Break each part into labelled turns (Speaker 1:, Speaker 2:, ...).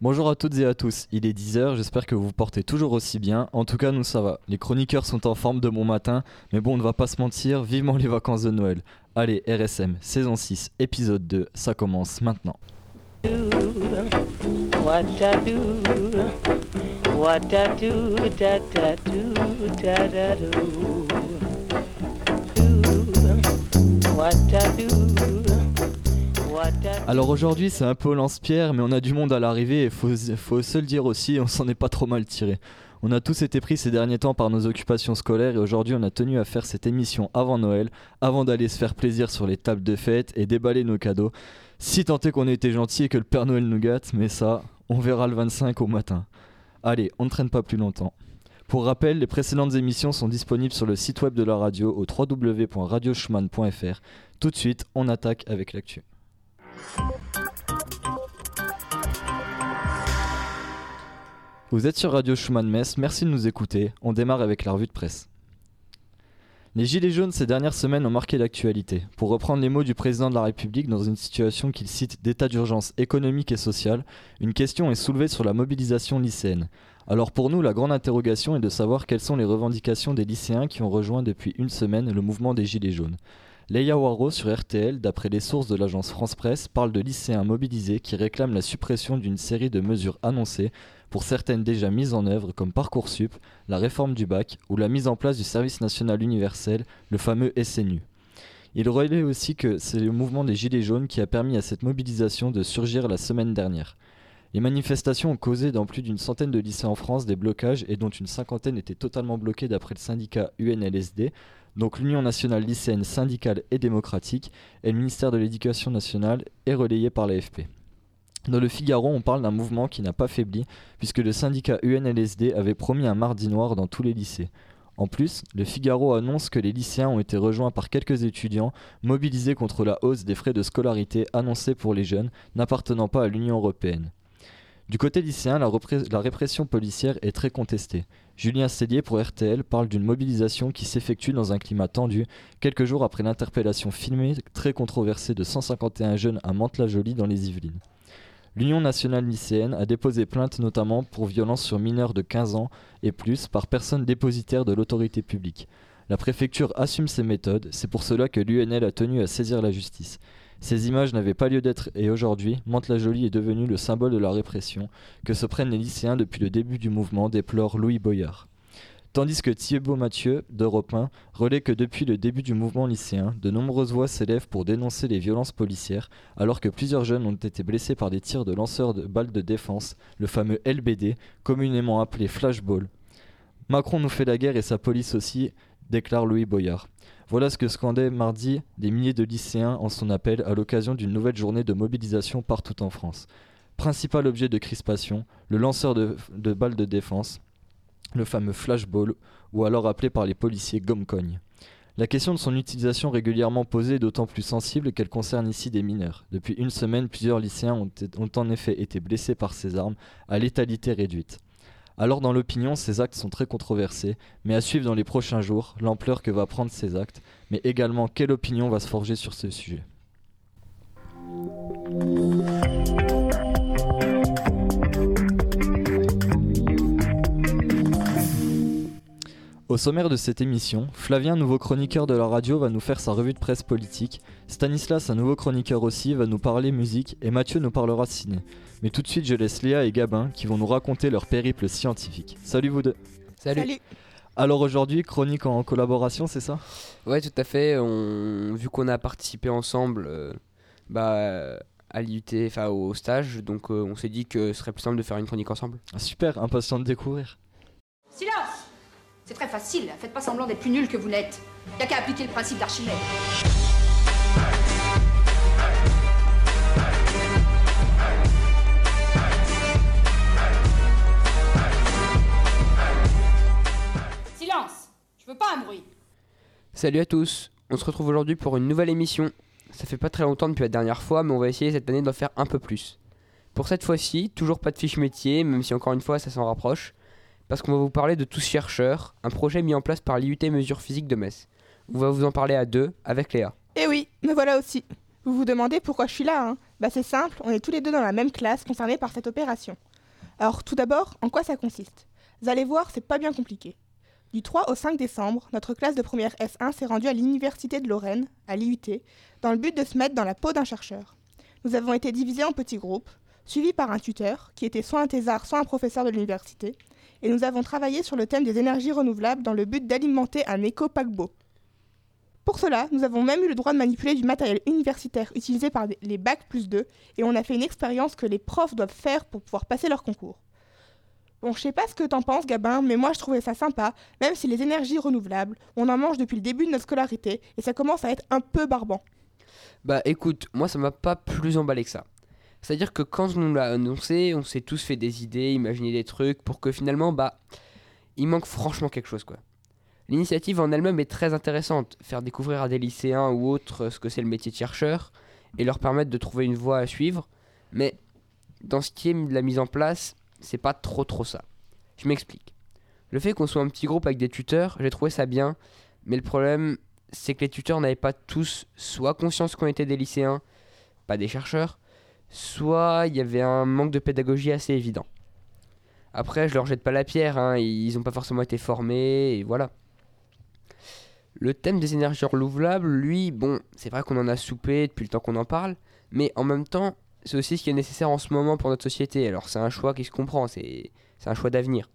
Speaker 1: Bonjour à toutes et à tous, il est 10h, j'espère que vous vous portez toujours aussi bien. En tout cas, nous ça va. Les chroniqueurs sont en forme de bon matin, mais bon, on ne va pas se mentir, vivement les vacances de Noël. Allez, RSM, saison 6, épisode 2, ça commence maintenant. Alors aujourd'hui, c'est un peu au lance-pierre, mais on a du monde à l'arrivée et faut, faut se le dire aussi, on s'en est pas trop mal tiré. On a tous été pris ces derniers temps par nos occupations scolaires et aujourd'hui on a tenu à faire cette émission avant Noël, avant d'aller se faire plaisir sur les tables de fête et déballer nos cadeaux. Si tant est qu'on ait été gentil et que le Père Noël nous gâte, mais ça, on verra le 25 au matin. Allez, on ne traîne pas plus longtemps. Pour rappel, les précédentes émissions sont disponibles sur le site web de la radio au www.radioschumann.fr. Tout de suite, on attaque avec l'actu. Vous êtes sur Radio Schumann Metz, merci de nous écouter. On démarre avec la revue de presse. Les Gilets jaunes ces dernières semaines ont marqué l'actualité. Pour reprendre les mots du président de la République dans une situation qu'il cite d'état d'urgence économique et sociale, une question est soulevée sur la mobilisation lycéenne. Alors pour nous, la grande interrogation est de savoir quelles sont les revendications des lycéens qui ont rejoint depuis une semaine le mouvement des Gilets jaunes. Leia Waro sur RTL, d'après les sources de l'agence France Presse, parle de lycéens mobilisés qui réclament la suppression d'une série de mesures annoncées, pour certaines déjà mises en œuvre comme Parcoursup, la réforme du bac ou la mise en place du service national universel, le fameux SNU. Il relaie aussi que c'est le mouvement des Gilets jaunes qui a permis à cette mobilisation de surgir la semaine dernière. Les manifestations ont causé dans plus d'une centaine de lycées en France des blocages et dont une cinquantaine étaient totalement bloqués d'après le syndicat UNLSD, donc l'Union nationale lycéenne syndicale et démocratique, et le ministère de l'Éducation nationale est relayé par l'AFP. Dans le Figaro, on parle d'un mouvement qui n'a pas faibli, puisque le syndicat UNLSD avait promis un mardi noir dans tous les lycées. En plus, le Figaro annonce que les lycéens ont été rejoints par quelques étudiants mobilisés contre la hausse des frais de scolarité annoncée pour les jeunes n'appartenant pas à l'Union européenne. Du côté lycéen, la, répression policière est très contestée. Julien Cellier pour RTL parle d'une mobilisation qui s'effectue dans un climat tendu, quelques jours après l'interpellation filmée très controversée de 151 jeunes à Mantes-la-Jolie dans les Yvelines. L'Union nationale lycéenne a déposé plainte notamment pour violence sur mineurs de 15 ans et plus par personne dépositaire de l'autorité publique. La préfecture assume ses méthodes, c'est pour cela que l'UNL a tenu à saisir la justice. Ces images n'avaient pas lieu d'être et aujourd'hui, Mantes-la-Jolie est devenu le symbole de la répression que se prennent les lycéens depuis le début du mouvement, déplore Louis Boyard. Tandis que Thibaut Mathieu, d'Europe 1, relaie que depuis le début du mouvement lycéen, de nombreuses voix s'élèvent pour dénoncer les violences policières, alors que plusieurs jeunes ont été blessés par des tirs de lanceurs de balles de défense, le fameux LBD, communément appelé flashball. Macron nous fait la guerre et sa police aussi, déclare Louis Boyard. Voilà ce que scandaient mardi des milliers de lycéens en son appel à l'occasion d'une nouvelle journée de mobilisation partout en France. Principal objet de crispation, le lanceur de, balles de défense, le fameux flashball, ou alors appelé par les policiers gomme-cogne. La question de son utilisation régulièrement posée est d'autant plus sensible qu'elle concerne ici des mineurs. Depuis une semaine, plusieurs lycéens ont en effet été blessés par ces armes à létalité réduite. Alors dans l'opinion, ces actes sont très controversés, mais à suivre dans les prochains jours l'ampleur que va prendre ces actes, mais également quelle opinion va se forger sur ce sujet. Au sommaire de cette émission, Flavien, nouveau chroniqueur de la radio, va nous faire sa revue de presse politique, Stanislas, un nouveau chroniqueur aussi, va nous parler musique, et Mathieu nous parlera ciné. Mais tout de suite, je laisse Léa et Gabin qui vont nous raconter leur périple scientifique. Salut vous deux
Speaker 2: Salut.
Speaker 1: Alors aujourd'hui, chronique en collaboration, c'est ça?
Speaker 2: Ouais, tout à fait. On... Vu qu'on a participé ensemble euh, bah, à l'IUT, enfin au stage, donc euh, on s'est dit que ce serait plus simple de faire une chronique ensemble.
Speaker 1: Ah, Super, impatient de découvrir.
Speaker 3: Silence C'est très facile, faites pas semblant d'être plus nul que vous n'êtes. Y a qu'à appliquer le principe d'Archimède. Silence Je veux pas un bruit.
Speaker 2: Salut à tous. On se retrouve aujourd'hui pour une nouvelle émission. Ça fait pas très longtemps depuis la dernière fois, mais on va essayer cette année d'en faire un peu plus. Pour cette fois-ci, toujours pas de fiche métier, même si encore une fois ça s'en rapproche, parce qu'on va vous parler de Tous chercheurs, un projet mis en place par l'IUT Mesures Physiques de Metz. On va vous en parler à deux avec Léa.
Speaker 4: Eh oui, me voilà aussi. Vous vous demandez pourquoi je suis là, hein Bah c'est simple, on est tous les deux dans la même classe concernée par cette opération. Alors tout d'abord, en quoi ça consiste? Vous allez voir, c'est pas bien compliqué. Du 3 au 5 décembre, notre classe de première S1 s'est rendue à l'Université de Lorraine, à l'IUT, dans le but de se mettre dans la peau d'un chercheur. Nous avons été divisés en petits groupes, suivis par un tuteur, qui était soit un thésard, soit un professeur de l'université, et nous avons travaillé sur le thème des énergies renouvelables dans le but d'alimenter un éco-paquebot. Pour cela, nous avons même eu le droit de manipuler du matériel universitaire utilisé par les bacs plus 2 et on a fait une expérience que les profs doivent faire pour pouvoir passer leur concours. Bon, je sais pas ce que t'en penses, Gabin, mais moi je trouvais ça sympa, même si les énergies renouvelables, on en mange depuis le début de notre scolarité et ça commence à être un peu barbant.
Speaker 2: Bah écoute, moi ça m'a pas plus emballé que ça. C'est-à-dire que quand on nous l'a annoncé, on s'est tous fait des idées, imaginé des trucs pour que finalement, bah, il manque franchement quelque chose quoi. L'initiative en elle-même est très intéressante, faire découvrir à des lycéens ou autres ce que c'est le métier de chercheur et leur permettre de trouver une voie à suivre, mais dans ce qui est de la mise en place, c'est pas trop trop ça. Je m'explique. Le fait qu'on soit un petit groupe avec des tuteurs, j'ai trouvé ça bien, mais le problème, c'est que les tuteurs n'avaient pas tous soit conscience qu'on était des lycéens, pas des chercheurs, soit il y avait un manque de pédagogie assez évident. Après, je leur jette pas la pierre, hein, ils n'ont pas forcément été formés, et voilà. Le thème des énergies renouvelables, lui, bon, c'est vrai qu'on en a soupé depuis le temps qu'on en parle, mais en même temps, c'est aussi ce qui est nécessaire en ce moment pour notre société. Alors c'est un choix qui se comprend, c'est un choix d'avenir.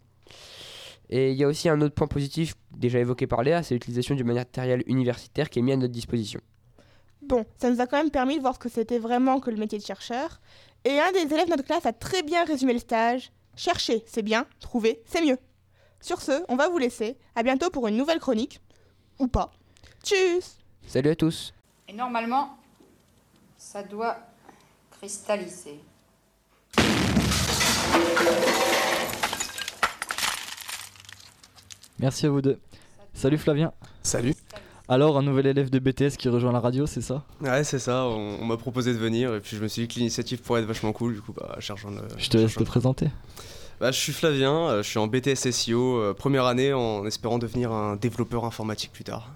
Speaker 2: Et il y a aussi un autre point positif déjà évoqué par Léa, c'est l'utilisation du matériel universitaire qui est mis à notre disposition.
Speaker 4: Bon, ça nous a quand même permis de voir ce que c'était vraiment que le métier de chercheur. Et un des élèves de notre classe a très bien résumé le stage. Chercher, c'est bien, trouver, c'est mieux. Sur ce, on va vous laisser. À bientôt pour une nouvelle chronique. Ou pas. Tchuss
Speaker 2: Salut à tous
Speaker 3: Et normalement, ça doit cristalliser.
Speaker 1: Merci à vous deux. Salut Flavien.
Speaker 5: Salut.
Speaker 1: Alors, un nouvel élève de BTS qui rejoint la radio, c'est ça?
Speaker 5: Ouais, c'est ça. On, on m'a proposé de venir et puis je me suis dit que l'initiative pourrait être vachement cool. Du coup, bah, je euh,
Speaker 1: Je te laisse te présenter.
Speaker 5: Bah, je suis Flavien, euh, je suis en BTS SEO, euh, première année en espérant devenir un développeur informatique plus tard.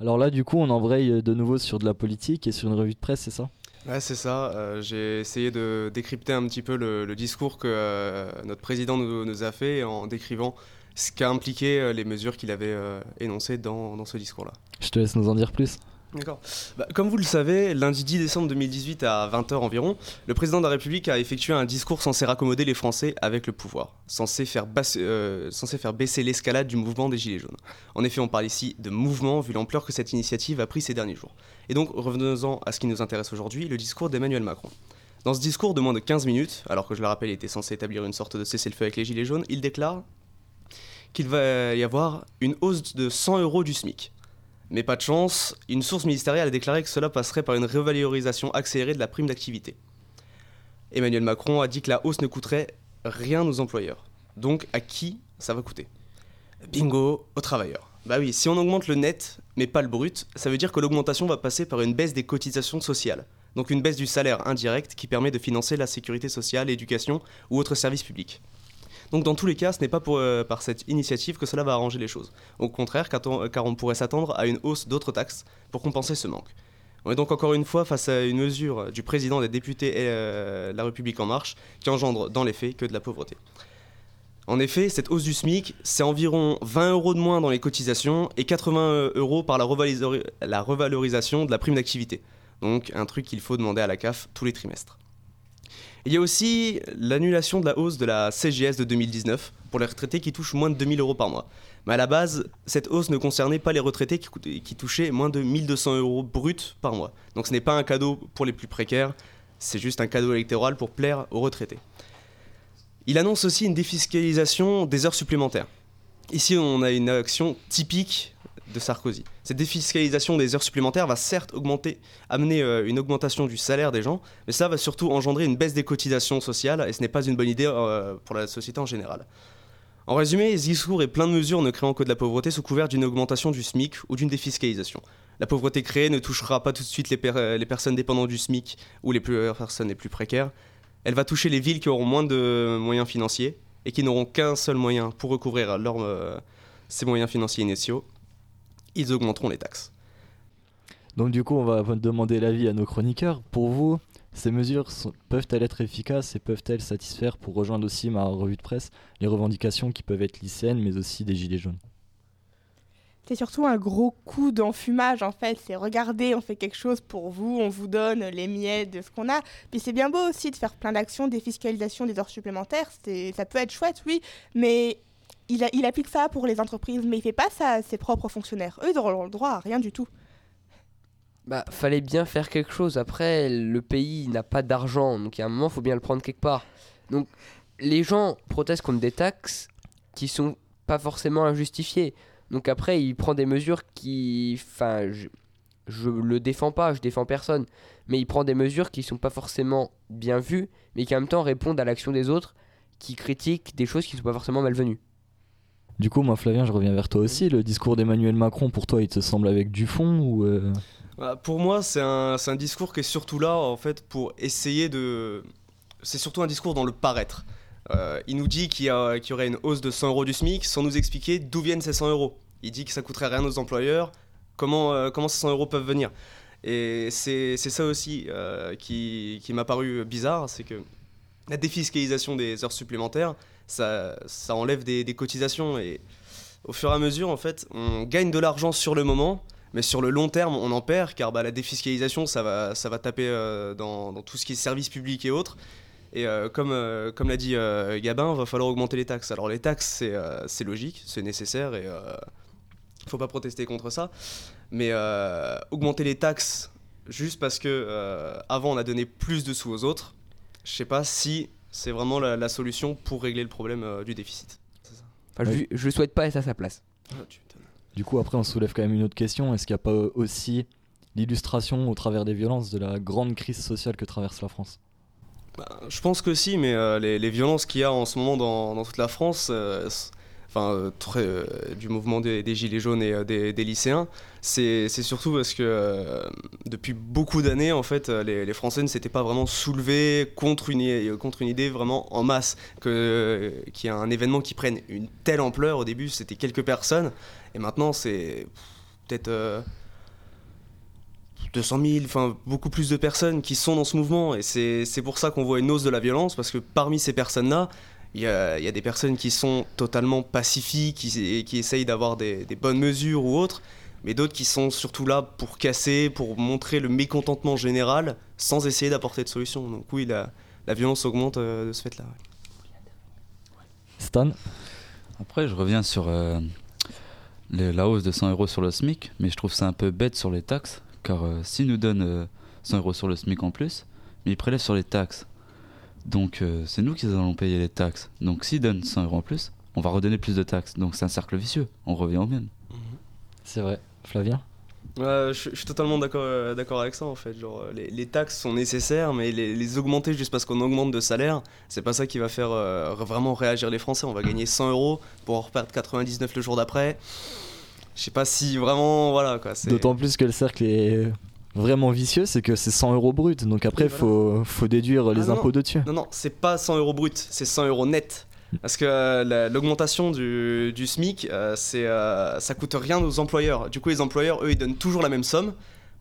Speaker 1: Alors là, du coup, on embraye de nouveau sur de la politique et sur une revue de presse, c'est ça?
Speaker 5: Ouais, c'est ça. Euh, J'ai essayé de décrypter un petit peu le, le discours que euh, notre président nous, nous a fait en décrivant ce qu'a impliqué euh, les mesures qu'il avait euh, énoncées dans, dans ce discours-là.
Speaker 1: Je te laisse nous en dire plus.
Speaker 5: D'accord. Bah, comme vous le savez, lundi 10 décembre 2018 à 20h environ, le président de la République a effectué un discours censé raccommoder les Français avec le pouvoir, censé faire, basse- euh, censé faire baisser l'escalade du mouvement des Gilets jaunes. En effet, on parle ici de mouvement vu l'ampleur que cette initiative a pris ces derniers jours. Et donc, revenons-en à ce qui nous intéresse aujourd'hui, le discours d'Emmanuel Macron. Dans ce discours de moins de 15 minutes, alors que je le rappelle, il était censé établir une sorte de cessez-le-feu avec les Gilets jaunes, il déclare qu'il va y avoir une hausse de 100 euros du SMIC. Mais pas de chance, une source ministérielle a déclaré que cela passerait par une revalorisation accélérée de la prime d'activité. Emmanuel Macron a dit que la hausse ne coûterait rien aux employeurs. Donc à qui ça va coûter? Bingo, aux travailleurs. Bah oui, si on augmente le net, mais pas le brut, ça veut dire que l'augmentation va passer par une baisse des cotisations sociales. Donc une baisse du salaire indirect qui permet de financer la sécurité sociale, l'éducation ou autres services publics. Donc dans tous les cas, ce n'est pas euh, par cette initiative que cela va arranger les choses. Au contraire, car on, pourrait s'attendre à une hausse d'autres taxes pour compenser ce manque. On est donc encore une fois face à une mesure du président des députés et euh, La République En Marche qui engendre dans les faits que de la pauvreté. En effet, cette hausse du SMIC, c'est environ 20 euros de moins dans les cotisations et 80 euros par la revalorisation de la prime d'activité. Donc un truc qu'il faut demander à la CAF tous les trimestres. Il y a aussi l'annulation de la hausse de la CGS de 2019 pour les retraités qui touchent moins de 2000 euros par mois. Mais à la base, cette hausse ne concernait pas les retraités qui, touchaient moins de 1200 euros bruts par mois. Donc ce n'est pas un cadeau pour les plus précaires, c'est juste un cadeau électoral pour plaire aux retraités. Il annonce aussi une défiscalisation des heures supplémentaires. Ici, on a une action typique de Sarkozy. Cette défiscalisation des heures supplémentaires va certes augmenter, amener euh, une augmentation du salaire des gens, mais ça va surtout engendrer une baisse des cotisations sociales et ce n'est pas une bonne idée euh, pour la société en général. En résumé, ce discours et plein de mesures ne créant que de la pauvreté sous couvert d'une augmentation du SMIC ou d'une défiscalisation. La pauvreté créée ne touchera pas tout de suite les, euh, personnes dépendantes du SMIC ou les personnes les plus précaires. Elle va toucher les villes qui auront moins de moyens financiers et qui n'auront qu'un seul moyen pour recouvrir ces moyens financiers initiaux. Ils augmenteront les taxes.
Speaker 1: Donc du coup, on va demander l'avis à nos chroniqueurs. Pour vous, Ces mesures peuvent-elles être efficaces et peuvent-elles satisfaire, pour rejoindre aussi ma revue de presse, les revendications qui peuvent être lycéennes mais aussi des gilets jaunes?
Speaker 4: C'est surtout un gros coup d'enfumage en fait. C'est regardez, on fait quelque chose pour vous, on vous donne les miettes de ce qu'on a. Puis c'est bien beau aussi de faire plein d'actions, défiscalisation des heures supplémentaires. C'est, ça peut être chouette, oui, mais il, applique ça pour les entreprises, mais il fait pas ça à ses propres fonctionnaires. Eux, ils auront le droit à rien du tout.
Speaker 2: Bah, fallait bien faire quelque chose. Après, le pays n'a pas d'argent, donc il y a un moment, faut bien le prendre quelque part. Donc, les gens protestent contre des taxes qui sont pas forcément injustifiées. Donc après, il prend des mesures qui, enfin, je, je le défends pas, je défends personne, mais il prend des mesures qui sont pas forcément bien vues, mais qui en même temps répondent à l'action des autres, qui critiquent des choses qui sont pas forcément malvenues.
Speaker 1: Du coup, moi, Flavien, je reviens vers toi aussi. Le discours d'Emmanuel Macron, pour toi, il te semble avec du fond ou euh,
Speaker 5: Bah, pour moi, c'est un, discours qui est surtout là, en fait, pour essayer de. C'est surtout un discours dans le paraître. Euh, il nous dit qu'il y, aurait une hausse de 100 euros du SMIC sans nous expliquer d'où viennent ces 100 euros. Il dit que ça coûterait rien aux employeurs. Comment, euh, comment ces 100 euros peuvent venir? Et c'est ça aussi qui, qui m'a paru bizarre c'est que la défiscalisation des heures supplémentaires, ça, enlève des, cotisations. Et au fur et à mesure, en fait, on gagne de l'argent sur le moment. Mais sur le long terme, on en perd car bah, la défiscalisation, ça va, ça va taper euh, dans, tout ce qui est services publics et autres. Et euh, comme, euh, comme l'a dit Gabin, va falloir augmenter les taxes. Alors les taxes, c'est logique, c'est nécessaire et il faut pas protester contre ça. Mais augmenter les taxes juste parce que avant on a donné plus de sous aux autres, je sais pas si c'est vraiment la, la solution pour régler le problème euh, du déficit.
Speaker 2: Enfin,
Speaker 1: Oui.
Speaker 2: je, je souhaite pas être à sa place.
Speaker 5: Ah.
Speaker 1: Du coup, après, on soulève quand même une autre question. Est-ce qu'il n'y a pas aussi l'illustration au travers des violences de la grande crise sociale que traverse la France?
Speaker 5: Bah, je pense que si, mais euh, les, les violences qu'il y a en ce moment dans, dans toute la France, euh, euh, euh, du mouvement des, Gilets jaunes et euh, des, lycéens, c'est surtout parce que depuis beaucoup d'années, en fait, les, Français ne s'étaient pas vraiment soulevés contre une, idée vraiment en masse. Qu'il y a un événement qui prenne une telle ampleur, au début, c'était quelques personnes, et maintenant, c'est peut-être. euh, 200 000, enfin beaucoup plus de personnes qui sont dans ce mouvement et c'est pour ça qu'on voit une hausse de la violence parce que parmi ces personnes-là, il y a, il y a des personnes qui sont totalement pacifiques, qui, qui essayent d'avoir des, des bonnes mesures ou autres, mais d'autres qui sont surtout là pour casser, pour montrer le mécontentement général sans essayer d'apporter de solution. Donc oui, la, la violence augmente euh, de ce fait-là.
Speaker 1: Stan?
Speaker 6: Après, je reviens sur euh, les- la hausse de 100 euros sur le SMIC, mais je trouve ça un peu bête sur les taxes, car euh, s'ils nous donnent euh, 100 euros sur le SMIC en plus, mais ils prélèvent sur les taxes. Donc euh, c'est nous qui allons payer les taxes. Donc s'ils donnent 100 euros en plus, on va redonner plus de taxes. Donc c'est un cercle vicieux, on revient au même.
Speaker 1: C'est vrai. Flavien
Speaker 5: je, je suis totalement d'accord euh, d'accord avec ça en fait. Genre, euh, les, les taxes sont nécessaires, mais les, les augmenter juste parce qu'on augmente de salaire, c'est pas ça qui va faire euh, vraiment réagir les Français. On va gagner 100 euros pour en reperdre 99 le jour d'après. Je sais pas si vraiment. Voilà quoi.
Speaker 1: D'autant plus que le cercle est vraiment vicieux, c'est que c'est 100 euros brut. Donc après, il faut, faut déduire les
Speaker 5: Ah, non,
Speaker 1: impôts dessus.
Speaker 5: Non, non, c'est pas 100 euros brut, c'est 100 euros net. Parce que euh, la- l'augmentation du, du SMIC, euh, c'est, euh, ça coûte rien aux employeurs. Du coup, les employeurs, eux, ils donnent toujours la même somme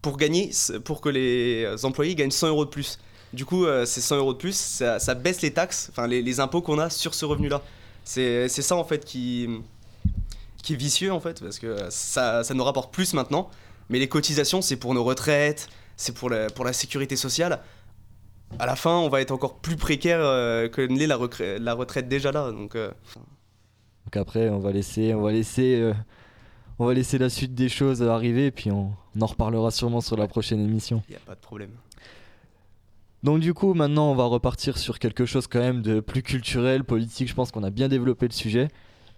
Speaker 5: pour, gagner, pour que les employés gagnent 100 euros de plus. Du coup, ces 100 euros de plus, ça, ça baisse les taxes, enfin les, les impôts qu'on a sur ce revenu-là. C'est c'est ça, en fait, qui, qui est vicieux, en fait, parce que ça, ça nous rapporte plus maintenant. Mais les cotisations, c'est pour nos retraites, c'est pour la, pour la sécurité sociale à la fin, on va être encore plus précaire euh, que ne l'est la, retraite déjà là. Donc, euh,
Speaker 1: Donc après, on va laisser, on va laisser, euh, on va laisser la suite des choses arriver, et puis on, on en reparlera sûrement sur la prochaine émission.
Speaker 5: il n'y a pas de problème.
Speaker 1: Donc du coup, maintenant, on va repartir sur quelque chose quand même de plus culturel, politique. Je pense qu'on a bien développé le sujet,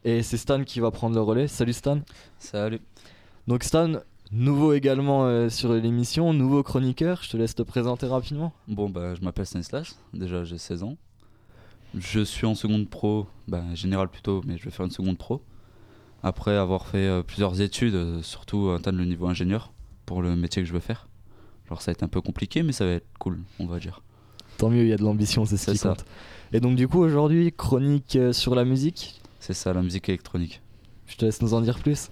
Speaker 1: et c'est Stan qui va prendre le relais. Salut Stan.
Speaker 6: Salut.
Speaker 1: Donc Stan, nouveau également euh, sur l'émission, nouveau chroniqueur. Je te laisse te présenter rapidement.
Speaker 6: Bon, bah, je m'appelle Stanislas, déjà j'ai 16 ans. Je suis en seconde pro, bah, général plutôt, mais je vais faire une seconde pro. Après avoir fait euh, plusieurs études, euh, surtout atteindre le niveau ingénieur pour le métier que je veux faire. Alors ça va être un peu compliqué, mais ça va être cool, on va dire.
Speaker 1: Tant mieux, il y a de l'ambition, c'est ce qui
Speaker 6: ça.
Speaker 1: compte. Et donc du coup, aujourd'hui, chronique sur la musique?
Speaker 6: C'est ça, la musique électronique.
Speaker 1: Je te laisse nous en dire plus.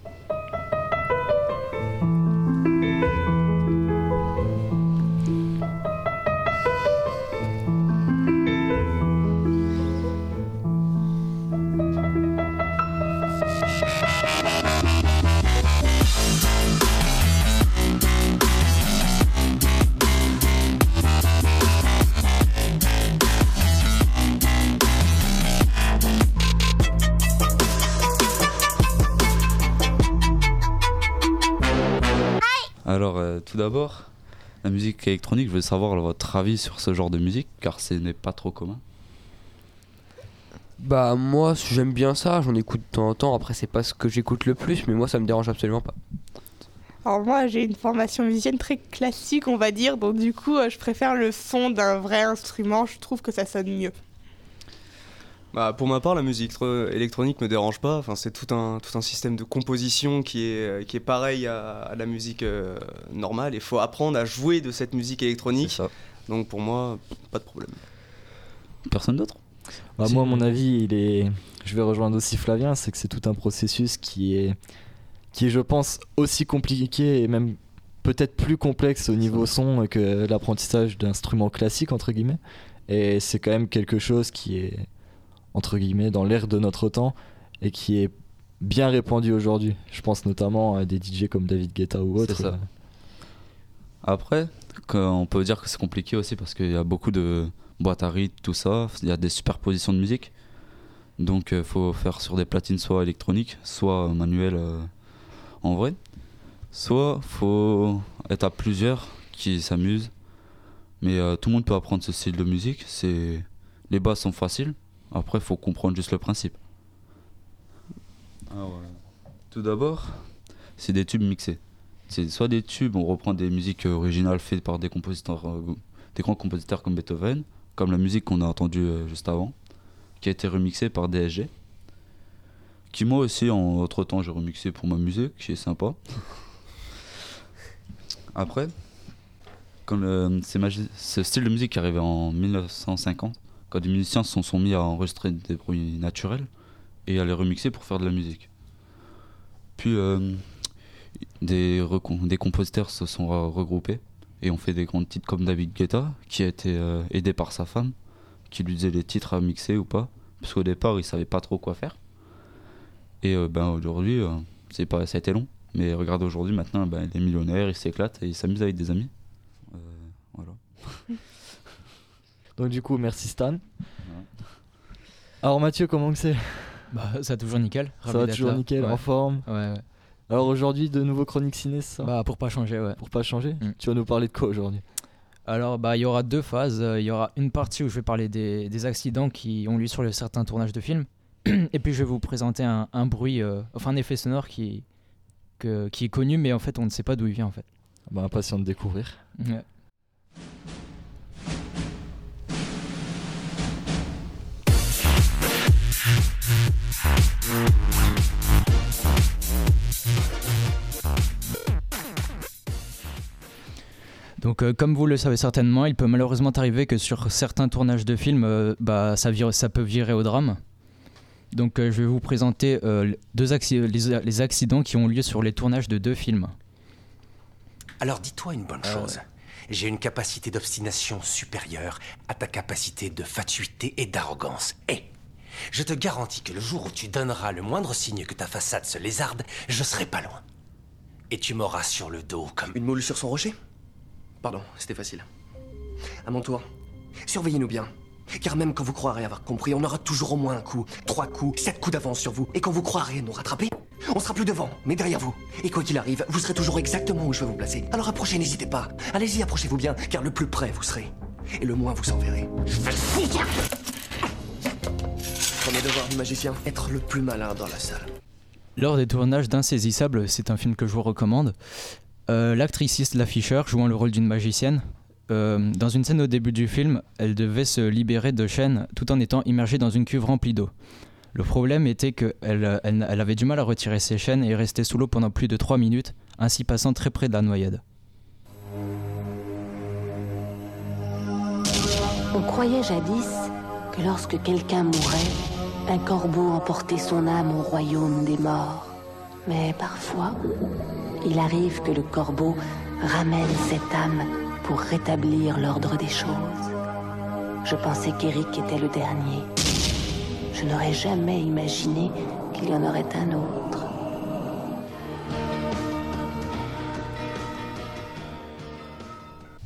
Speaker 6: Tout d'abord, la musique électronique, je veux savoir votre avis sur ce genre de musique, car ce n'est pas trop commun.
Speaker 2: Bah moi j'aime bien ça, j'en écoute de temps en temps, après c'est pas ce que j'écoute le plus, mais moi ça me dérange absolument pas.
Speaker 4: Alors moi j'ai une formation musicienne très classique on va dire, donc du coup euh, je préfère le son d'un vrai instrument, je trouve que ça sonne mieux.
Speaker 5: Bah, pour ma part, la musique tr- électronique me dérange pas. Enfin, c'est tout un, tout un système de composition qui est, euh, qui est pareil à, à la musique euh, normale. Il faut apprendre à jouer de cette musique
Speaker 6: C'est
Speaker 5: électronique.
Speaker 6: ça.
Speaker 5: Donc pour moi, pas de problème.
Speaker 6: Personne d'autre?
Speaker 1: Bah, moi, mon avis, il est. Je vais rejoindre aussi Flavien, c'est que c'est tout un processus qui est, qui est, je pense, aussi compliqué et même peut-être plus complexe au niveau son que l'apprentissage d'instruments classiques entre guillemets. Et c'est quand même quelque chose qui est entre guillemets dans l'air de notre temps et qui est bien répandu aujourd'hui. Je pense notamment à des DJ comme David Guetta ou autres.
Speaker 6: Après, on peut dire que c'est compliqué aussi parce qu'il y a beaucoup de boîtes à rythme, tout ça. Il y a des superpositions de musique. Donc il faut faire sur des platines soit électroniques, soit manuelles euh, en vrai. Soit faut être à plusieurs qui s'amusent. Mais euh, tout le monde peut apprendre ce style de musique. Les bases sont faciles. Après, il faut comprendre juste le principe. Euh, tout d'abord, c'est des tubes mixés. C'est soit des tubes, on reprend des musiques originales faites par des compositeurs, euh, des grands compositeurs comme Beethoven, comme la musique qu'on a entendue euh, juste avant, qui a été remixée par DSG. Qui moi aussi, en autre temps, j'ai remixé pour m'amuser, qui est sympa. Après, quand le- ce style de musique est arrivé en 1950, des musiciens se sont, mis à enregistrer des bruits naturels et à les remixer pour faire de la musique. Puis euh, des, des compositeurs se sont re- regroupés et ont fait des grands titres comme David Guetta, qui a été euh, aidé par sa femme, qui lui disait les titres à mixer ou pas, parce qu'au départ il savait pas trop quoi faire. Et euh, ben aujourd'hui, c'est pas, ça a été long, mais regarde aujourd'hui maintenant, ben, il est millionnaire, il s'éclate et il s'amuse avec des amis. Voilà.
Speaker 1: Donc du coup, merci Stan. Alors Mathieu, comment que c'est?
Speaker 7: Bah, ça va toujours nickel.
Speaker 1: Ça va toujours
Speaker 7: là.
Speaker 1: nickel,
Speaker 7: Ouais.
Speaker 1: en forme.
Speaker 7: Ouais, ouais.
Speaker 1: Alors aujourd'hui, de nouveaux chroniques ciné, c'est ça?
Speaker 7: Bah, pour pas changer, ouais.
Speaker 1: Pour pas changer?
Speaker 7: Mm.
Speaker 1: Tu vas nous parler de quoi aujourd'hui?
Speaker 7: Alors, bah, il y aura deux phases. Euh, Il y aura une partie où je vais parler des, des accidents qui ont lieu sur le- certains tournages de films. Et puis, je vais vous présenter un, un bruit, euh, enfin un effet sonore qui, que- qui est connu, mais en fait, on ne sait pas d'où il vient, en fait.
Speaker 1: Bah impatient de découvrir.
Speaker 7: Ouais. Donc, euh, comme vous le savez certainement, il peut malheureusement arriver que sur certains tournages de films, euh, bah, ça, vire- ça peut virer au drame. Donc, euh, je vais vous présenter euh, deux acci- les, les accidents qui ont lieu sur les tournages de deux films.
Speaker 8: Alors dis-toi une bonne
Speaker 7: Ah
Speaker 8: chose. J'ai une capacité d'obstination supérieure à ta capacité de fatuité et d'arrogance. Et je te garantis que le jour où tu donneras le moindre signe que ta façade se lézarde, je serai pas loin. Et tu m'auras sur le dos comme...
Speaker 9: Une moule sur son rocher? Pardon, c'était facile. À mon tour, surveillez-nous bien. Car même quand vous croirez avoir compris, on aura toujours au moins un coup, trois coups, sept coups d'avance sur vous. Et quand vous croirez nous rattraper, on sera plus devant, mais derrière vous. Et quoi qu'il arrive, vous serez toujours exactement où je vais vous placer. Alors approchez, n'hésitez pas. Allez-y, approchez-vous bien, car le plus près vous serez. Et le moins vous s'en verrez. Premier devoir du magicien, être le plus malin dans la salle.
Speaker 7: Lors des tournages d'Insaisissable, c'est un film que je vous recommande, l'actrice Isla Fisher, jouant le rôle d'une magicienne, euh, dans une scène au début du film, elle devait se libérer de chaînes tout en étant immergée dans une cuve remplie d'eau. Le problème était qu'elle elle, elle avait du mal à retirer ses chaînes et est restée sous l'eau pendant plus de 3 minutes, ainsi passant très près de la noyade.
Speaker 10: On croyait jadis que lorsque quelqu'un mourait, un corbeau emportait son âme au royaume des morts. Mais parfois, il arrive que le corbeau ramène cette âme pour rétablir l'ordre des choses. Je pensais qu'Eric était le dernier. Je n'aurais jamais imaginé qu'il y en aurait un autre.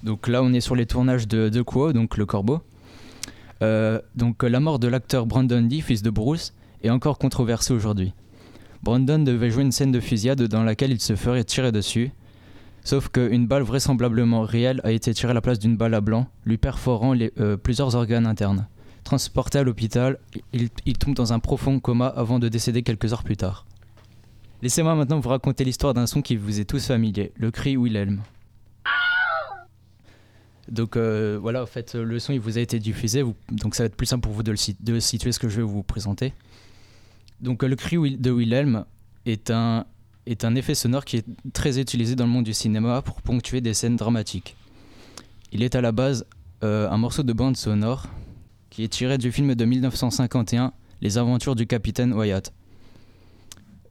Speaker 7: Donc là, on est sur les tournages de The Crow, donc Le Corbeau. Euh, donc la mort de l'acteur Brandon Lee, fils de Bruce, est encore controversée aujourd'hui. Brandon devait jouer une scène de fusillade dans laquelle il se ferait tirer dessus. Sauf qu'une balle vraisemblablement réelle a été tirée à la place d'une balle à blanc, lui perforant euh, plusieurs organes internes. Transporté à l'hôpital, il, tombe dans un profond coma avant de décéder quelques heures plus tard. Laissez-moi maintenant vous raconter l'histoire d'un son qui vous est tous familier, le cri Wilhelm. Donc euh, voilà, en fait, le son il vous a été diffusé, donc ça va être plus simple pour vous de, le de situer ce que je vais vous présenter. Donc euh, le cri de Wilhelm est un, effet sonore qui est très utilisé dans le monde du cinéma pour ponctuer des scènes dramatiques. Il est à la base euh, un morceau de bande sonore qui est tiré du film de 1951, Les aventures du capitaine Wyatt.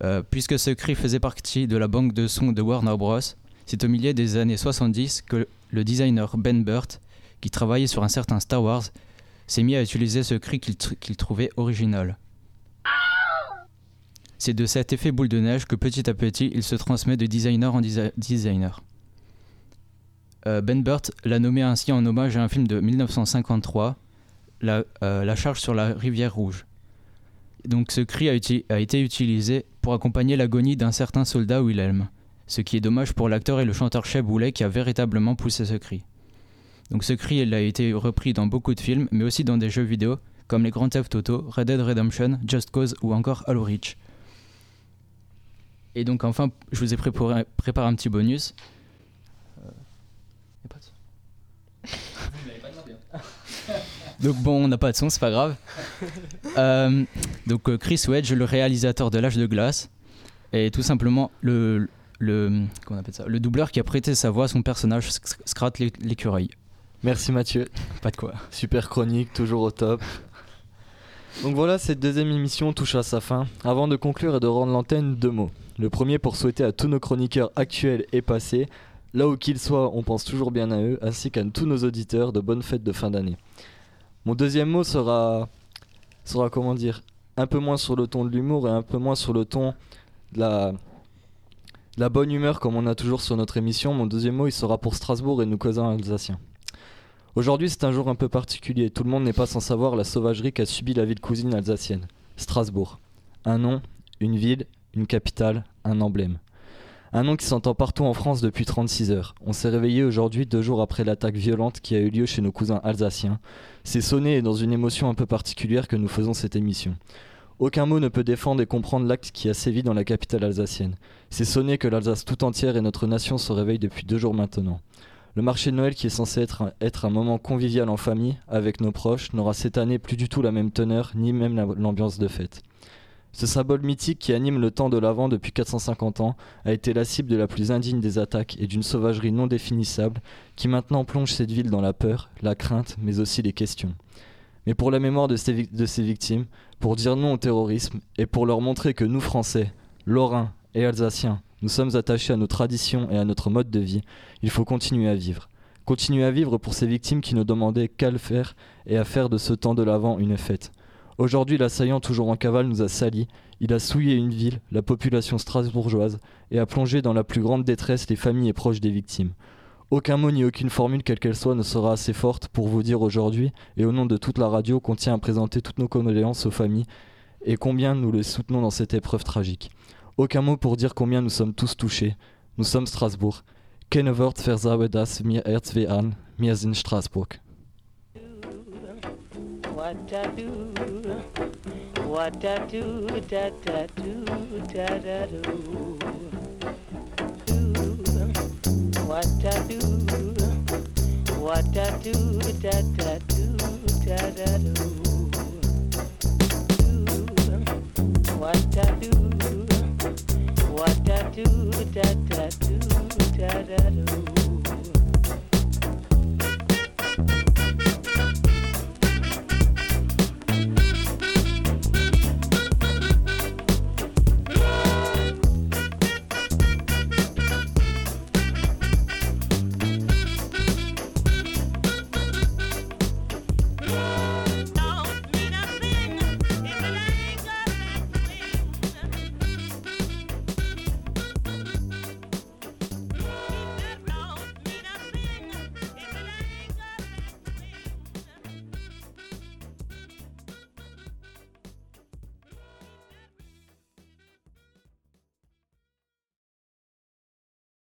Speaker 7: Euh, puisque ce cri faisait partie de la banque de sons de Warner Bros., c'est au milieu des années 70 que le designer Ben Burt, qui travaillait sur un certain Star Wars, s'est mis à utiliser ce cri qu'il trouvait original. C'est de cet effet boule de neige que petit à petit il se transmet de designer en desi- designer. Euh, ben Burt l'a nommé ainsi en hommage à un film de 1953, La, euh, La charge sur la rivière rouge. Donc ce cri a, été utilisé pour accompagner l'agonie d'un certain soldat Wilhelm, ce qui est dommage pour l'acteur et le chanteur Shea Boulet qui a véritablement poussé ce cri. Donc ce cri a été repris dans beaucoup de films, mais aussi dans des jeux vidéo comme les Grand Theft Auto, Red Dead Redemption, Just Cause ou encore Halo Reach. Et donc enfin, je vous ai préparé, préparé un petit bonus. Euh, y a pas de son. Donc bon, on n'a pas de son, c'est pas grave. Euh, donc euh, Chris Wedge, le réalisateur de L'âge de glace, est tout simplement le, le, comment on appelle ça, le doubleur qui a prêté sa voix à son personnage Sc- Scrat l'é- l'écureuil.
Speaker 1: Merci Mathieu.
Speaker 7: Pas de quoi.
Speaker 1: Super chronique, toujours au top. Donc voilà, cette deuxième émission touche à sa fin. Avant de conclure et de rendre l'antenne, deux mots. Le premier pour souhaiter à tous nos chroniqueurs actuels et passés, là où qu'ils soient, on pense toujours bien à eux, ainsi qu'à tous nos auditeurs de bonnes fêtes de fin d'année. Mon deuxième mot sera, sera comment dire, un peu moins sur le ton de l'humour et un peu moins sur le ton de la, la bonne humeur comme on a toujours sur notre émission. Mon deuxième mot, il sera pour Strasbourg et nos cousins alsaciens. Aujourd'hui, c'est un jour un peu particulier. Tout le monde n'est pas sans savoir la sauvagerie qu'a subie la ville cousine alsacienne, Strasbourg. Un nom, une ville, une capitale, un emblème. Un nom qui s'entend partout en France depuis 36 heures. On s'est réveillé aujourd'hui, deux jours après l'attaque violente qui a eu lieu chez nos cousins alsaciens. C'est sonné et dans une émotion un peu particulière que nous faisons cette émission. Aucun mot ne peut défendre et comprendre l'acte qui a sévi dans la capitale alsacienne. C'est sonné que l'Alsace tout entière et notre nation se réveillent depuis deux jours maintenant. Le marché de Noël, qui est censé être un, moment convivial en famille, avec nos proches, n'aura cette année plus du tout la même teneur, ni même la- l'ambiance de fête. Ce symbole mythique qui anime le temps de l'Avent depuis 450 ans a été la cible de la plus indigne des attaques et d'une sauvagerie non définissable qui maintenant plonge cette ville dans la peur, la crainte, mais aussi les questions. Mais pour la mémoire de ces victimes, pour dire non au terrorisme et pour leur montrer que nous Français, Lorrains et Alsaciens, nous sommes attachés à nos traditions et à notre mode de vie, il faut continuer à vivre. Continuer à vivre pour ces victimes qui ne demandaient qu'à le faire et à faire de ce temps de l'Avent une fête. Aujourd'hui, l'assaillant toujours en cavale nous a salis, il a souillé une ville, la population strasbourgeoise, et a plongé dans la plus grande détresse les familles et proches des victimes. Aucun mot ni aucune formule, quelle qu'elle soit, ne sera assez forte pour vous dire aujourd'hui, et au nom de toute la radio, qu'on tient à présenter toutes nos condoléances aux familles, et combien nous les soutenons dans cette épreuve tragique. Aucun mot pour dire combien nous sommes tous touchés. Nous sommes Strasbourg. Keine Wort versaue das mir Herz weh an. Mir sind Straßburg.
Speaker 11: do da da do da da do.